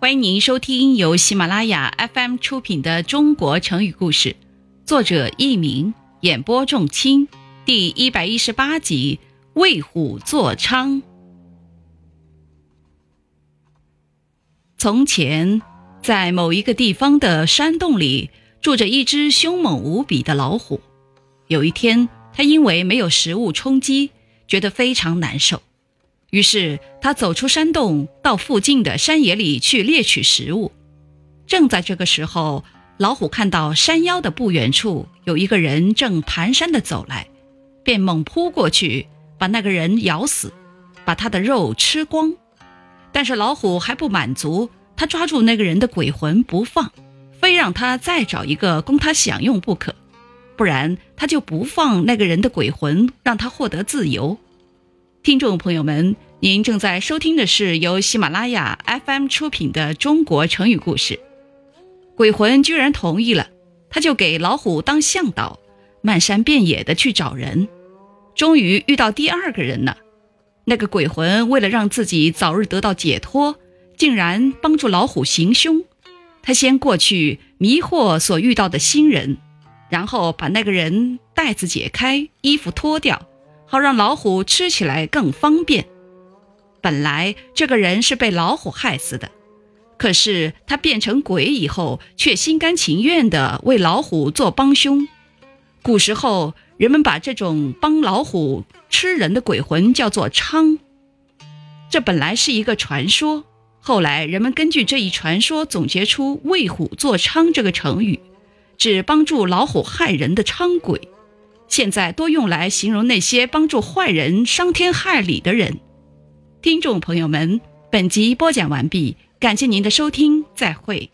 欢迎您收听由喜马拉雅 FM 出品的《中国成语故事》，作者佚名，演播仲卿，第一百一十八集《为虎作伥》。从前，在某一个地方的山洞里，住着一只凶猛无比的老虎。有一天，它因为没有食物充饥，觉得非常难受。于是他走出山洞，到附近的山野里去猎取食物。正在这个时候，老虎看到山腰的不远处有一个人正蹒跚地走来，便猛扑过去，把那个人咬死，把他的肉吃光。但是老虎还不满足，他抓住那个人的鬼魂不放，非让他再找一个供他享用不可，不然他就不放那个人的鬼魂，让他获得自由。听众朋友们，您正在收听的是由喜马拉雅 FM 出品的《中国成语故事》。鬼魂居然同意了，他就给老虎当向导，漫山遍野的去找人。终于遇到第二个人了，那个鬼魂为了让自己早日得到解脱，竟然帮助老虎行凶。他先过去迷惑所遇到的新人，然后把那个人带子解开，衣服脱掉。好让老虎吃起来更方便。本来这个人是被老虎害死的，可是他变成鬼以后，却心甘情愿地为老虎做帮凶。古时候，人们把这种帮老虎吃人的鬼魂叫做伥。这本来是一个传说，后来人们根据这一传说总结出“为虎作伥”这个成语，指帮助老虎害人的伥鬼。现在多用来形容那些帮助坏人伤天害理的人。听众朋友们，本集播讲完毕，感谢您的收听，再会。